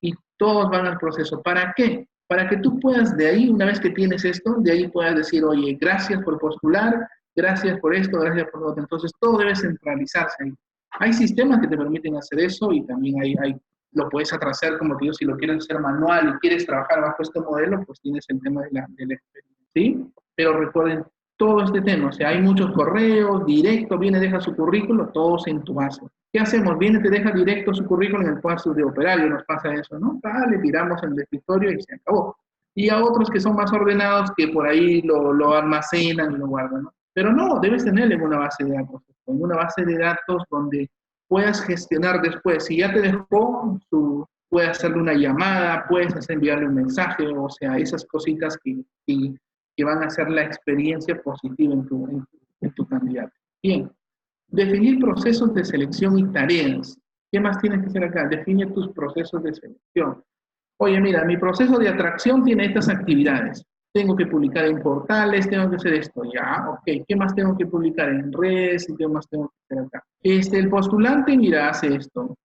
y todos van al proceso. ¿Para qué? Para que tú puedas de ahí, una vez que tienes esto, de ahí puedas decir, oye, gracias por postular, gracias por esto, gracias por lo otro. Entonces, todo debe centralizarse ahí. Hay sistemas que te permiten hacer eso y también hay, lo puedes atrasar, como te digo, si lo quieres hacer manual y quieres trabajar bajo este modelo, pues tienes el tema de la, de la experiencia, ¿sí? Pero recuerden todo este tema, o sea, hay muchos correos, directo, viene, deja su currículo, todos en tu base. ¿Qué hacemos? Viene, te deja directo su currículo en el puesto de operario, nos pasa eso, ¿no? le tiramos en el escritorio y se acabó. Y a otros que son más ordenados, que por ahí lo, lo almacenan y lo guardan, ¿no? Pero no, debes tenerlo en una base de datos, en una base de datos donde puedas gestionar después. Si ya te dejó, su, puedes hacerle una llamada, puedes enviarle un mensaje, o sea, esas cositas que, que, van a hacer la experiencia positiva en tu, en, tu candidato. Bien, definir procesos de selección y tareas. ¿Qué más tienes que hacer acá? Define tus procesos de selección. Oye, mira, mi proceso de atracción tiene estas actividades tengo que publicar en portales, tengo que hacer esto, ya, ok, ¿qué más tengo que publicar en redes y qué más tengo que hacer acá? Este, el postulante, mira, hace esto,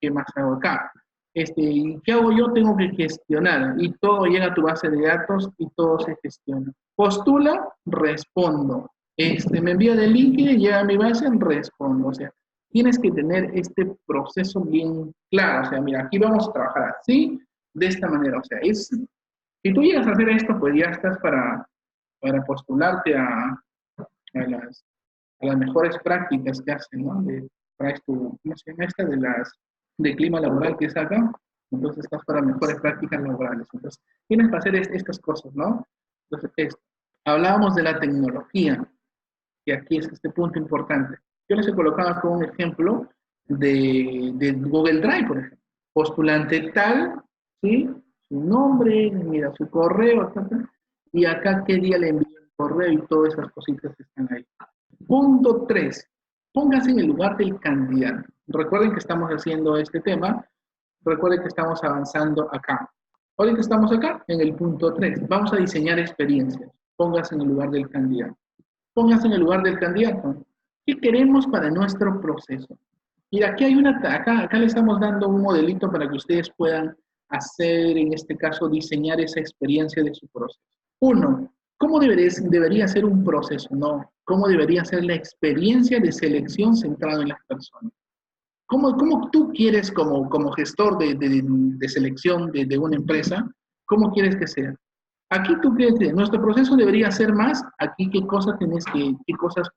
¿qué más hago acá? Este, ¿qué hago yo? Tengo que gestionar y todo llega a tu base de datos y todo se gestiona. Postula, respondo. Este, me envía de LinkedIn, llega a mi base, respondo. O sea, tienes que tener este proceso bien claro. O sea, mira, aquí vamos a trabajar así, de esta manera. O sea, es si tú llegas a hacer esto, pues ya estás para, para postularte a, a, las, a las mejores prácticas que hacen, ¿no? De, para esto, ¿cómo se llama esta? De las de clima laboral que acá. Entonces estás para mejores prácticas laborales. Entonces, tienes que hacer estas cosas, ¿no? Entonces, esto. Hablábamos de la tecnología, y aquí es este punto importante. Yo les he colocado con un ejemplo de, de Google Drive, por ejemplo. Postulante tal, ¿sí? Su nombre, mira su correo, y acá qué día le envío el correo y todas esas cositas que están ahí. Punto 3. Póngase en el lugar del candidato. Recuerden que estamos haciendo este tema. Recuerden que estamos avanzando acá. Que estamos acá, en el punto 3. Vamos a diseñar experiencias. Póngase en el lugar del candidato. Póngase en el lugar del candidato. ¿Qué queremos para nuestro proceso? Y aquí hay una, acá le estamos dando un modelito para que ustedes puedan hacer, en este caso, diseñar esa experiencia de su proceso. Uno, ¿cómo debería, ser un proceso? No, ¿cómo debería ser la experiencia de selección centrada en las personas? ¿Cómo, cómo tú quieres, como, como gestor de, de, selección de, de, una empresa, cómo quieres que sea? Aquí tú crees nuestro proceso debería ser más, aquí qué cosas tienes que, qué cosas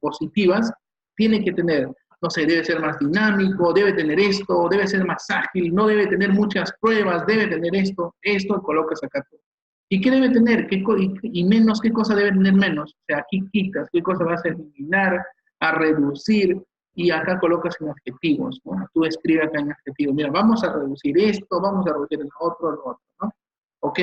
positivas tiene que tener no sé, debe ser más dinámico, debe tener esto, debe ser más ágil, no debe tener muchas pruebas, debe tener esto, esto, colocas acá todo. ¿Y qué debe tener? ¿Qué y, menos, ¿qué cosa debe tener menos? O sea, aquí quitas, ¿qué cosa vas a eliminar, a reducir? Y acá colocas en adjetivos. Tú escribes acá en adjetivos, mira, vamos a reducir esto, vamos a reducir el otro, lo otro, ¿no? Ok,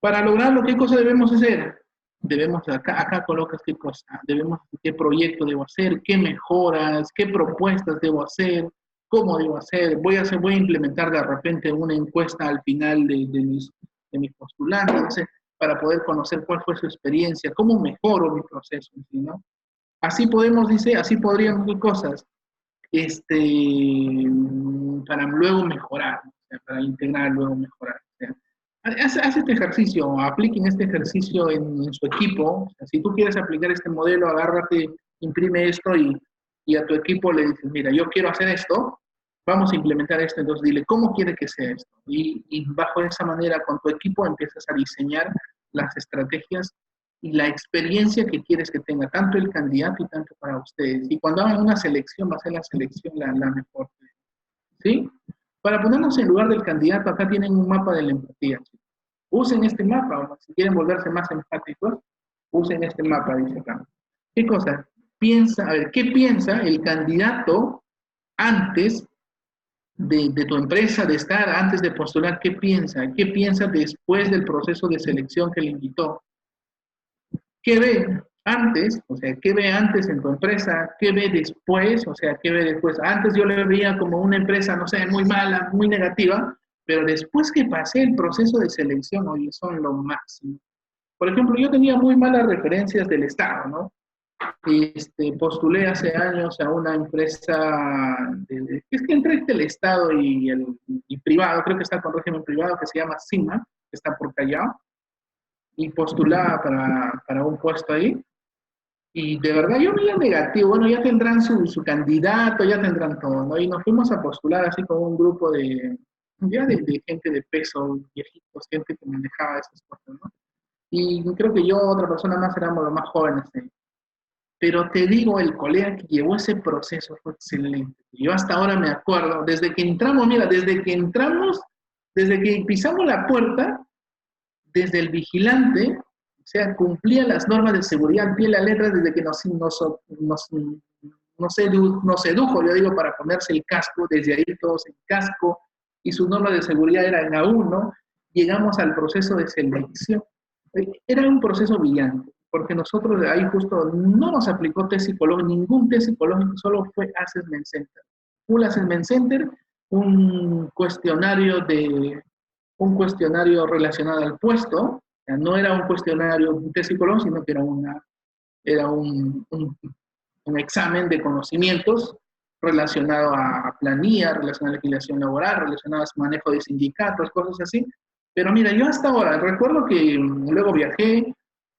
para lograrlo, ¿qué cosa debemos hacer? Debemos, acá, acá colocas qué cosa, debemos, qué proyecto debo hacer, qué mejoras, qué propuestas debo hacer, cómo debo hacer, voy a, hacer, voy a implementar de repente una encuesta al final de, de mis, de mis postulantes, para poder conocer cuál fue su experiencia, cómo mejoro mi proceso, ¿no? Así podemos, dice, así podríamos hacer cosas, este, para luego mejorar, para integrar, luego mejorar. Haz, este ejercicio, apliquen este ejercicio en, su equipo. si tú quieres aplicar este modelo, agárrate, imprime esto y, y, a tu equipo le dices, mira, yo quiero hacer esto, vamos a implementar esto, entonces dile, ¿cómo quiere que sea esto? Y, y bajo esa manera, con tu equipo empiezas a diseñar las estrategias y la experiencia que quieres que tenga tanto el candidato y tanto para ustedes. Y cuando hagan una selección, va a ser la selección la, la mejor. ¿Sí? Para ponernos en lugar del candidato, acá tienen un mapa de la empatía. Usen este mapa, si quieren volverse más empáticos, usen este mapa, dice acá. ¿Qué cosa? Piensa, a ver, ¿qué piensa el candidato antes de, de, tu empresa, de estar, antes de postular? ¿Qué piensa? ¿Qué piensa después del proceso de selección que le invitó? ¿Qué ve? Antes, o sea, qué ve antes en tu empresa, qué ve después, o sea, qué ve después. Antes yo le veía como una empresa, no sé, muy mala, muy negativa, pero después que pasé el proceso de selección, oye, son lo máximo. Por ejemplo, yo tenía muy malas referencias del Estado, ¿no? Este, postulé hace años a una empresa, es que entre el Estado y el privado, creo que está con régimen privado, que se llama CIMA, que está por Callao, y postulaba para un puesto ahí. Y de verdad yo veía negativo, bueno, ya tendrán su, su, candidato, ya tendrán todo, ¿no? Y nos fuimos a postular así con un grupo de, ya de, gente de peso, viejitos, gente que manejaba esas cosas, ¿no? Y creo que yo, otra persona más, éramos los más jóvenes. Pero te digo, el colega que llevó ese proceso fue excelente. Yo hasta ahora me acuerdo, desde que entramos, mira, desde que entramos, desde que pisamos la puerta, desde el vigilante, o sea, cumplía las normas de seguridad en pie la letra desde que nos, nos, nos, nos, nos sedujo, yo digo, para ponerse el casco, desde ahí todos en casco, y su norma de seguridad era en A1, llegamos al proceso de selección. Era un proceso brillante, porque nosotros ahí justo no nos aplicó test psicológico, ningún test psicológico, solo fue Assessment Center. Un Assessment Center, un cuestionario, de, un cuestionario relacionado al puesto, no era un cuestionario, un test sino que era, una, era un, un, examen de conocimientos relacionado a planilla, relacionado a legislación laboral, relacionado a manejo de sindicatos, cosas así. Pero mira, yo hasta ahora, recuerdo que luego viajé,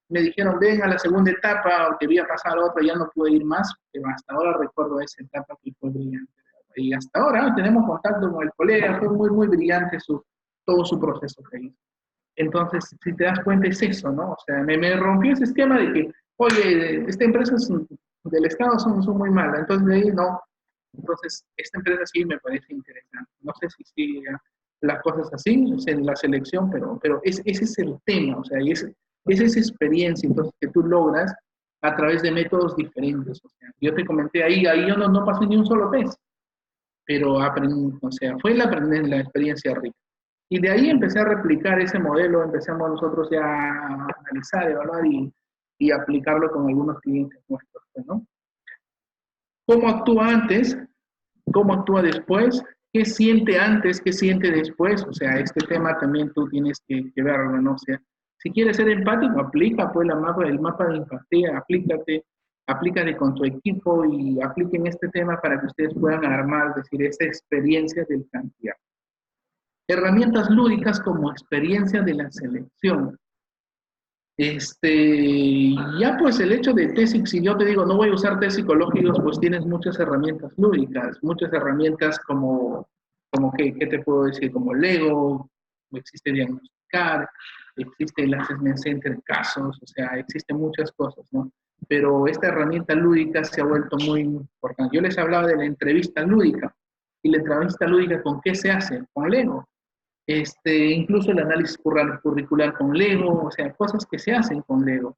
me dijeron, ven a la segunda etapa, que voy a pasar otra, ya no pude ir más, pero hasta ahora recuerdo esa etapa que fue brillante. Y hasta ahora tenemos contacto con el colega, fue muy, muy brillante su, todo su proceso. Entonces, si te das cuenta, es eso, ¿no? O sea, me, me rompió ese esquema de que, oye, esta empresa es, del Estado son, son muy malas, entonces de ahí no, entonces, esta empresa sí me parece interesante. No sé si sigue las cosas así en la selección, pero, pero ese es el tema, o sea, es, es esa experiencia entonces, que tú logras a través de métodos diferentes. O sea, yo te comenté ahí, ahí yo no, no pasé ni un solo test, pero aprendí, o sea, fue la experiencia rica. Y de ahí empecé a replicar ese modelo, empezamos nosotros ya a analizar, evaluar y, y aplicarlo con algunos clientes nuestros, ¿no? cómo actúa antes, cómo actúa después, qué siente antes, qué siente después. O sea, este tema también tú tienes que, verlo, ¿no? O sea, si quieres ser empático, aplica pues la mapa, el mapa de empatía, aplícate, aplícate con tu equipo y apliquen este tema para que ustedes puedan armar, es decir, esa experiencia del candidato. Herramientas lúdicas como experiencia de la selección. Este, ya pues el hecho de test, si yo te digo no voy a usar test psicológicos, pues tienes muchas herramientas lúdicas, muchas herramientas como, como ¿qué, qué te puedo decir? Como Lego, existe diagnosticar, existe el assessment center casos, o sea, existen muchas cosas, ¿no? Pero esta herramienta lúdica se ha vuelto muy importante. Yo les hablaba de la entrevista lúdica, y la entrevista lúdica, ¿con qué se hace? Con Lego este, incluso el análisis curricular con Lego, o sea, cosas que se hacen con Lego.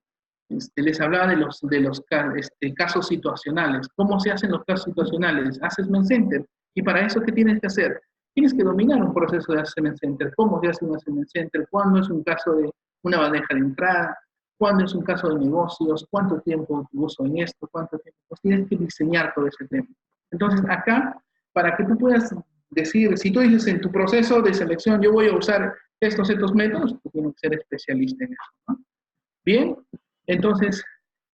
Este, les hablaba de los, de los este, casos situacionales. ¿Cómo se hacen los casos situacionales? Assessment Center. Y para eso, ¿qué tienes que hacer? Tienes que dominar un proceso de Assessment Center. ¿Cómo se hace un Assessment Center? ¿Cuándo es un caso de una bandeja de entrada? ¿Cuándo es un caso de negocios? ¿Cuánto tiempo uso en esto? ¿Cuánto tiempo? Pues tienes que diseñar todo ese tema. Entonces, acá, para que tú puedas decir, si tú dices en tu proceso de selección, yo voy a usar estos, estos métodos, tú tienes que ser especialista en eso. Bien, entonces,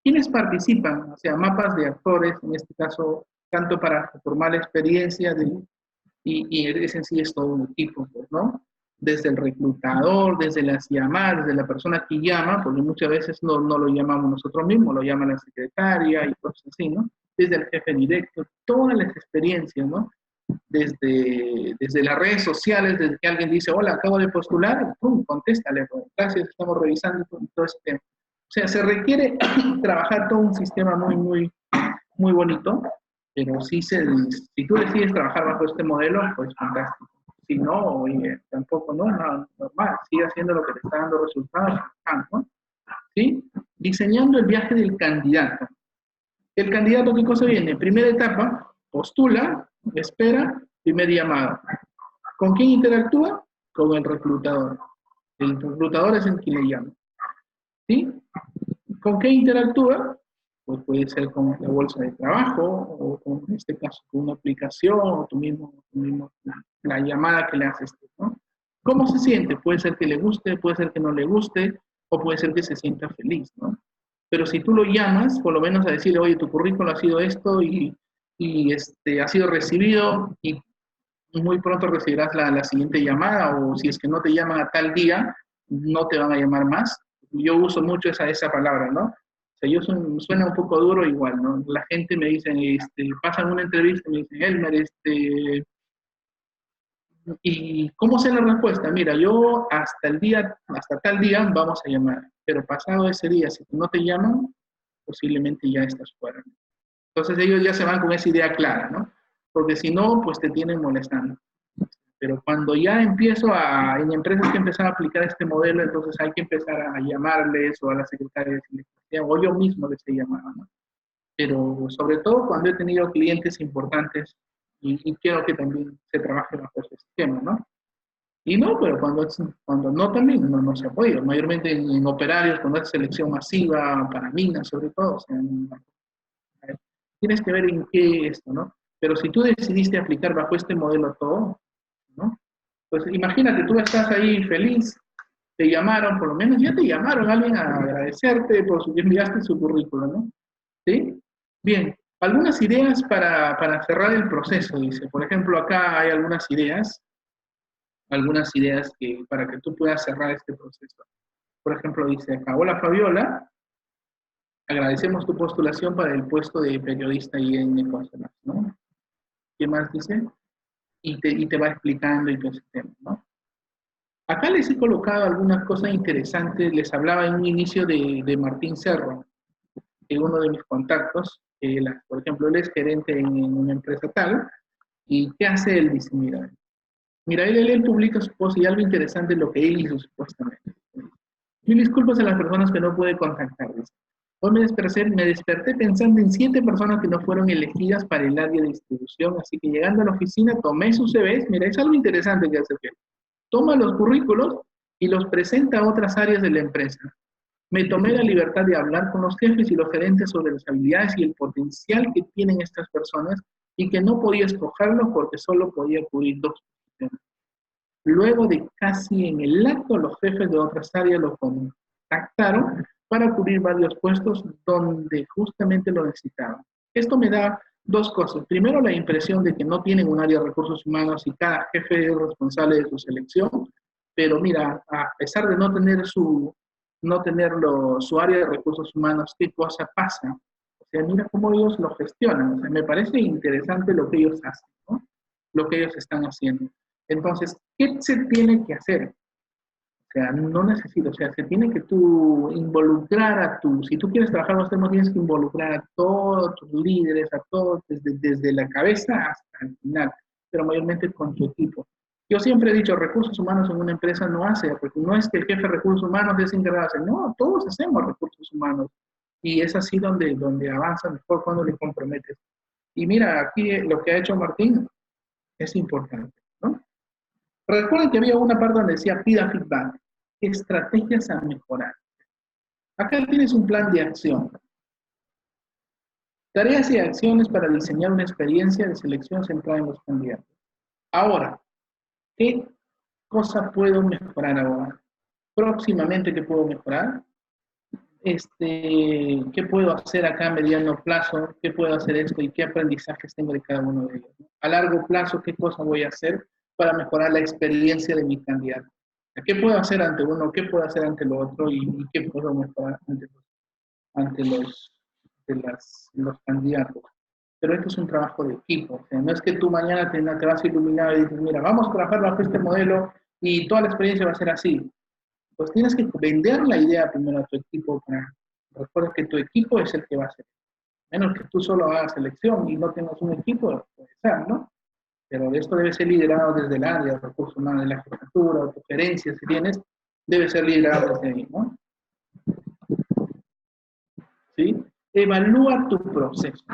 ¿quiénes participan? O sea, mapas de actores, en este caso, tanto para formar la experiencia de, y, y es en sí es todo un equipo, pues, ¿no? Desde el reclutador, desde las llamadas, desde la persona que llama, porque muchas veces no, no lo llamamos nosotros mismos, lo llama la secretaria y cosas así, ¿no? Desde el jefe directo, todas las experiencias, ¿no? Desde, desde las redes sociales, desde que alguien dice, hola, acabo de postular, ¡pum! contéstale, gracias, estamos revisando todo este tema. O sea, se requiere trabajar todo un sistema muy, muy, muy bonito, pero si, se, si tú decides trabajar bajo este modelo, pues fantástico. Si no, oye, tampoco, no, no, normal, sigue haciendo lo que te está dando resultados, ¿no? ¿Sí? Diseñando el viaje del candidato. El candidato, ¿qué cosa viene? Primera etapa, postula, espera, primer llamado. ¿Con quién interactúa? Con el reclutador. El reclutador es el que le llama. ¿Sí? ¿Con qué interactúa? Pues puede ser con la bolsa de trabajo, o con, en este caso con una aplicación, o tú mismo, la, llamada que le haces. ¿no? ¿Cómo se siente? Puede ser que le guste, puede ser que no le guste, o puede ser que se sienta feliz, ¿no? Pero si tú lo llamas, por lo menos a decirle, oye, tu currículum ha sido esto y, y este, ha sido recibido y muy pronto recibirás la, la, siguiente llamada o si es que no te llaman a tal día, no te van a llamar más. Yo uso mucho esa, esa palabra, ¿no? O sea, yo suena un poco duro igual, ¿no? La gente me dice, este, pasan una entrevista me dicen, Elmer, este, ¿y cómo sé la respuesta? Mira, yo hasta el día, hasta tal día vamos a llamar, pero pasado ese día, si no te llaman, posiblemente ya estás fuera. Entonces ellos ya se van con esa idea clara, ¿no? porque si no, pues te tienen molestando. Pero cuando ya empiezo a, en empresas que empezar a aplicar este modelo, entonces hay que empezar a llamarles o a la secretaria de selección, o yo mismo les he llamado, ¿no? Pero sobre todo cuando he tenido clientes importantes y, quiero que también se trabaje bajo ese esquema, ¿no? Y no, pero cuando, cuando no también no, no se apoya, mayormente en, operarios, cuando es selección masiva, para minas sobre todo, o sea, tienes que ver en qué esto, ¿no? Pero si tú decidiste aplicar bajo este modelo todo, ¿no? Pues imagínate, tú estás ahí feliz, te llamaron, por lo menos ya te llamaron alguien a agradecerte por su enviaste su currículum, ¿no? ¿Sí? Bien, algunas ideas para, para cerrar el proceso, dice. Por ejemplo, acá hay algunas ideas, algunas ideas que, para que tú puedas cerrar este proceso. Por ejemplo, dice acá, hola Fabiola, agradecemos tu postulación para el puesto de periodista ahí en Ecuador, ¿no? ¿Qué más dice? Y te, y te va explicando y todo ese tema, ¿no? Acá les he colocado algunas cosas interesantes. Les hablaba en un inicio de, de Martín Cerro, de uno de mis contactos. por ejemplo, él es gerente en, una empresa tal. ¿Y qué hace él? Dice, mira, mira, él, él, publica su post y algo interesante lo que él hizo supuestamente. Y disculpas a las personas que no puede contactar. Hoy me desperté, me desperté pensando en siete personas que no fueron elegidas para el área de distribución, así que llegando a la oficina tomé sus CVs, mira, es algo interesante que hace que toma los currículos y los presenta a otras áreas de la empresa. Me tomé la libertad de hablar con los jefes y los gerentes sobre las habilidades y el potencial que tienen estas personas y que no podía escogerlos porque solo podía cubrir dos posiciones. Luego de casi en el acto, los jefes de otras áreas los contactaron para cubrir varios puestos donde justamente lo necesitaban. Esto me da dos cosas. Primero, la impresión de que no tienen un área de recursos humanos y cada jefe es responsable de su selección, pero mira, a pesar de no tener su, no tenerlo, su área de recursos humanos, ¿qué cosa pasa? O sea, mira cómo ellos lo gestionan. O sea, me parece interesante lo que ellos hacen, lo que ellos están haciendo. Entonces, ¿qué se tiene que hacer? O sea, no necesito, o sea, se tiene que tú involucrar a tu, si tú quieres trabajar los temas, tienes que involucrar a todos tus líderes, a todos, desde, desde la cabeza hasta el final, pero mayormente con tu equipo. Yo siempre he dicho, recursos humanos en una empresa no hace, porque no es que el jefe de recursos humanos es encargado no, todos hacemos recursos humanos. Y es así donde, donde avanza mejor cuando le comprometes. Y mira, aquí lo que ha hecho Martín es importante. Recuerden que había una parte donde decía pida feedback, estrategias a mejorar. Acá tienes un plan de acción. Tareas y acciones para diseñar una experiencia de selección centrada en los candidatos. Ahora, ¿qué cosa puedo mejorar ahora? Próximamente, ¿qué puedo mejorar? Este, ¿Qué puedo hacer acá a mediano plazo? ¿Qué puedo hacer esto? ¿Y qué aprendizajes tengo de cada uno de ellos? A largo plazo, ¿qué cosa voy a hacer? Para mejorar la experiencia de mi candidato. ¿Qué puedo hacer ante uno? ¿Qué puedo hacer ante lo otro? ¿Y, qué puedo mejorar ante los, ante los, de las, los candidatos? Pero esto es un trabajo de equipo. no es que tú mañana te, vas a iluminar y dices, mira, vamos a trabajar bajo este modelo y toda la experiencia va a ser así. Pues tienes que vender la idea primero a tu equipo. Para, recuerda que tu equipo es el que va a hacer. Menos que tú solo hagas selección y no tengas un equipo, puede ser, ¿no? Pero esto debe ser liderado desde el área de recursos humanos, de la jefatura o tu gerencia, si tienes, debe ser liderado desde ahí, ¿no? ¿Sí? Evalúa tu proceso.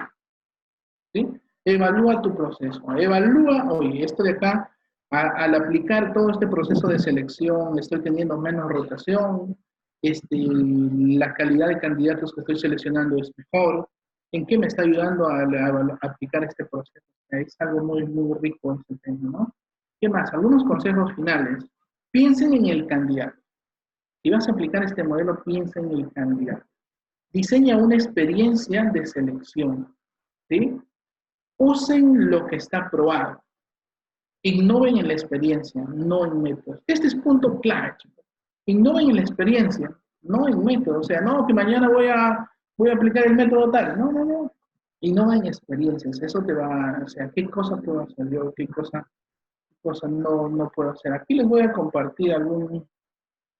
¿Sí? Evalúa tu proceso. Evalúa, oye, esto de acá, al aplicar todo este proceso de selección, estoy teniendo menos rotación, este, la calidad de candidatos que estoy seleccionando es mejor, en qué me está ayudando a, aplicar este proceso. Es algo muy, muy rico ese tema, ¿no? ¿Qué más? Algunos consejos finales. Piensen en el candidato. Si vas a aplicar este modelo, piensa en el candidato. Diseña una experiencia de selección. ¿sí? Usen lo que está probado. Innoven en la experiencia, no en métodos. Este es punto clave, chicos. Innoven en la experiencia, no en métodos. O sea, no, que mañana voy a, voy a aplicar el método tal. No, no, no. Innoven en experiencias. Eso te va, o sea, qué cosa puedo hacer yo, qué cosa, qué cosa no, no puedo hacer. Aquí les voy a compartir algún,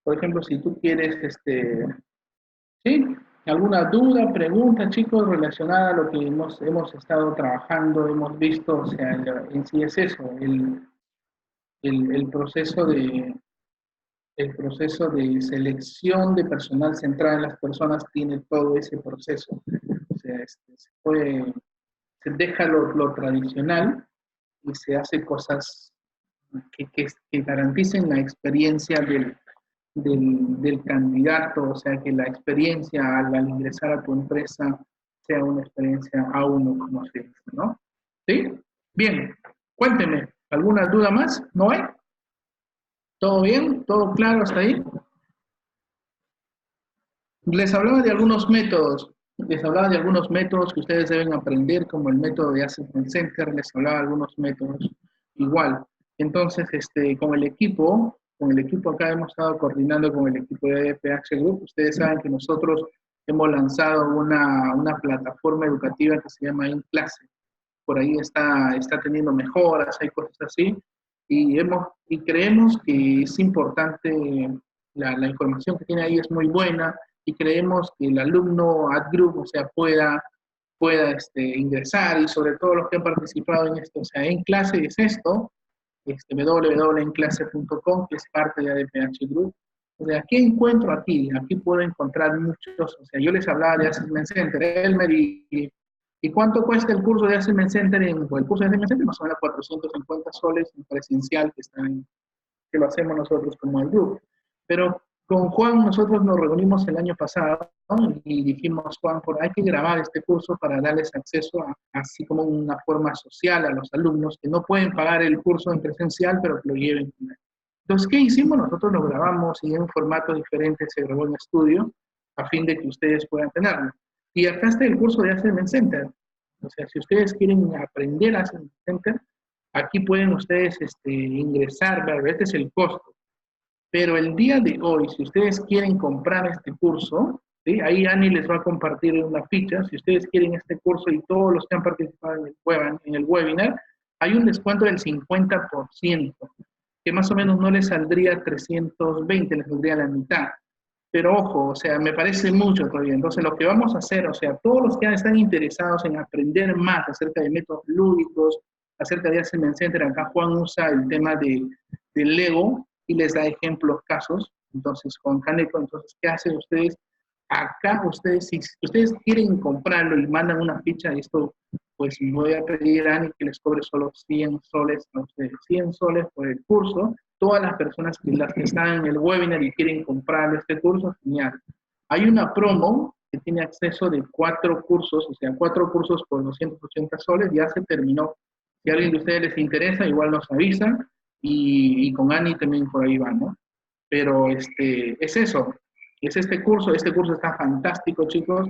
por ejemplo, si tú quieres, este, ¿sí? ¿Alguna duda, pregunta, chicos, relacionada a lo que hemos, hemos estado trabajando, hemos visto? O sea, en sí es eso, el, el, proceso de el proceso de selección de personal central en las personas tiene todo ese proceso. O sea, este, se, puede, se deja lo, tradicional y se hace cosas que, que, garanticen la experiencia del, del, candidato, o sea, que la experiencia al, ingresar a tu empresa sea una experiencia a uno, como se dice, ¿no? ¿Sí? Bien, cuénteme, ¿alguna duda más? ¿No hay? ¿Todo bien? ¿Todo claro hasta ahí? Les hablaba de algunos métodos, les hablaba de algunos métodos que ustedes deben aprender, como el método de Assessment Center, les hablaba de algunos métodos igual. Entonces, este, con el equipo, con el equipo acá hemos estado coordinando con el equipo de PH Group. Ustedes saben que nosotros hemos lanzado una, una plataforma educativa que se llama InClase. Por ahí está, está teniendo mejoras, hay cosas así. Y, hemos, y creemos que es importante, la, la información que tiene ahí es muy buena y creemos que el alumno ad group, o sea, pueda, pueda este, ingresar y sobre todo los que han participado en esto, o sea, en clase es esto, este, www.enclase.com, que es parte de ADPH Group. O sea, ¿qué encuentro aquí? Aquí puedo encontrar muchos, o sea, yo les hablaba de Assessment Center, Elmer, y, y, cuánto cuesta el curso de Assessment Center? En, el curso de Assessment Center más o menos 450 soles en presencial, que, está que lo hacemos nosotros como el grupo. Pero con Juan nosotros nos reunimos el año pasado y dijimos, Juan, por, hay que grabar este curso para darles acceso a, así como una forma social a los alumnos que no pueden pagar el curso en presencial, pero que lo lleven. Entonces, ¿qué hicimos? Nosotros lo grabamos y en un formato diferente se grabó en estudio a fin de que ustedes puedan tenerlo. Y acá está el curso de Assessment Center. O sea, si ustedes quieren aprender Assessment Center, aquí pueden ustedes este, ingresar, ver, este es el costo pero el día de hoy, si ustedes quieren comprar este curso, ¿sí? ahí Ani les va a compartir una ficha. Si ustedes quieren este curso y todos los que han participado en el, web, en el webinar, hay un descuento del 50%, que más o menos no les saldría 320, les saldría la mitad. Pero ojo, o sea, me parece mucho todavía. Entonces, lo que vamos a hacer, o sea, todos los que están interesados en aprender más acerca de métodos lúdicos, acerca de Assessment Center, acá Juan usa el tema de, del Lego, y les da ejemplos, casos. Entonces, con Caneco, entonces, ¿qué hacen ustedes? Acá ustedes, si ustedes quieren comprarlo y mandan una ficha, de esto, pues voy a pedir a Ani que les cobre solo 100 soles, no sé, 100 soles por el curso. Todas las personas que, las que están en el webinar y quieren comprar este curso, genial. Hay una promo que tiene acceso de cuatro cursos, o sea, cuatro cursos por 280 soles, ya se terminó. Si a alguien de ustedes les interesa, igual nos avisan y, con Ani también por ahí va, ¿no? Pero este, es eso, es este curso, este curso está fantástico, chicos.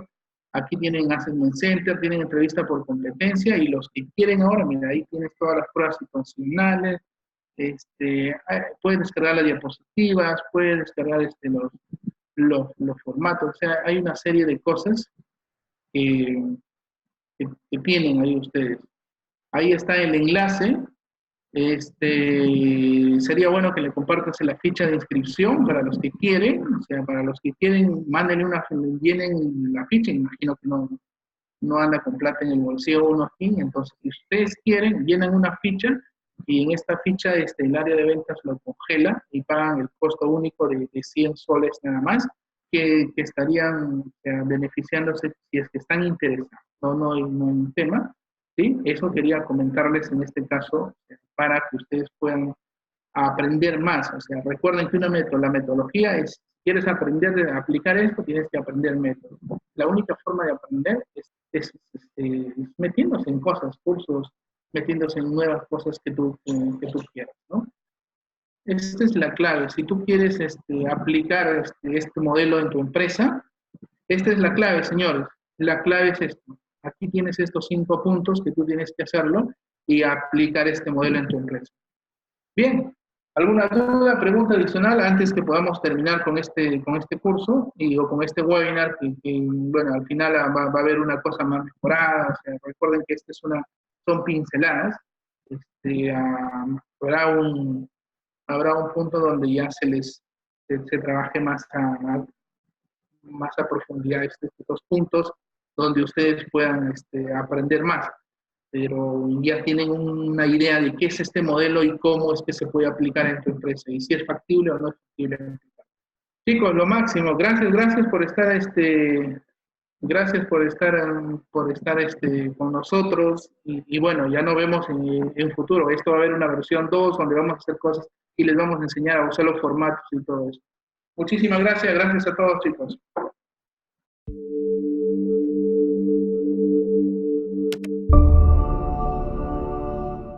Aquí tienen Assessment Center, tienen entrevista por competencia y los que quieren ahora, mira, ahí tienes todas las pruebas situacionales, este, puedes descargar las diapositivas, puedes descargar este, los, los, formatos, o sea, hay una serie de cosas que, que tienen ahí ustedes. Ahí está el enlace este, sería bueno que le compartas la ficha de inscripción para los que quieren, o sea, para los que quieren, mándenle una, llenen la ficha, imagino que no, no anda con plata en el bolsillo uno aquí, entonces si ustedes quieren, llenan una ficha y en esta ficha este, el área de ventas lo congela y pagan el costo único de, 100 soles nada más, que, que estarían beneficiándose si es que están interesados, no, no, no hay un tema. ¿sí? Eso quería comentarles en este caso para que ustedes puedan aprender más. O sea, recuerden que una metro, la metodología es quieres aprender a aplicar esto, tienes que aprender método. La única forma de aprender es, es, este, metiéndose en cosas, cursos, metiéndose en nuevas cosas que tú, que, tú quieras, ¿no? Esta es la clave. Si tú quieres este, aplicar este, este, modelo en tu empresa, esta es la clave, señores. La clave es esto. Aquí tienes estos cinco puntos que tú tienes que hacerlo y aplicar este modelo en tu empresa. Bien, ¿alguna duda, pregunta adicional antes que podamos terminar con este, con este curso y, o con este webinar? Que, bueno, al final va, a haber una cosa más mejorada. recuerden que este es una, son pinceladas. Este, habrá, un, habrá un punto donde ya se les se, trabaje más a, más a profundidad estos, estos puntos donde ustedes puedan este, aprender más pero ya tienen una idea de qué es este modelo y cómo es que se puede aplicar en tu empresa y si es factible o no es factible. Chicos, lo máximo. Gracias, gracias por estar este, gracias por estar, por estar este, con nosotros y, bueno, ya nos vemos en, en futuro. Esto va a haber una versión 2 donde vamos a hacer cosas y les vamos a enseñar a usar los formatos y todo eso. Muchísimas gracias, gracias a todos chicos.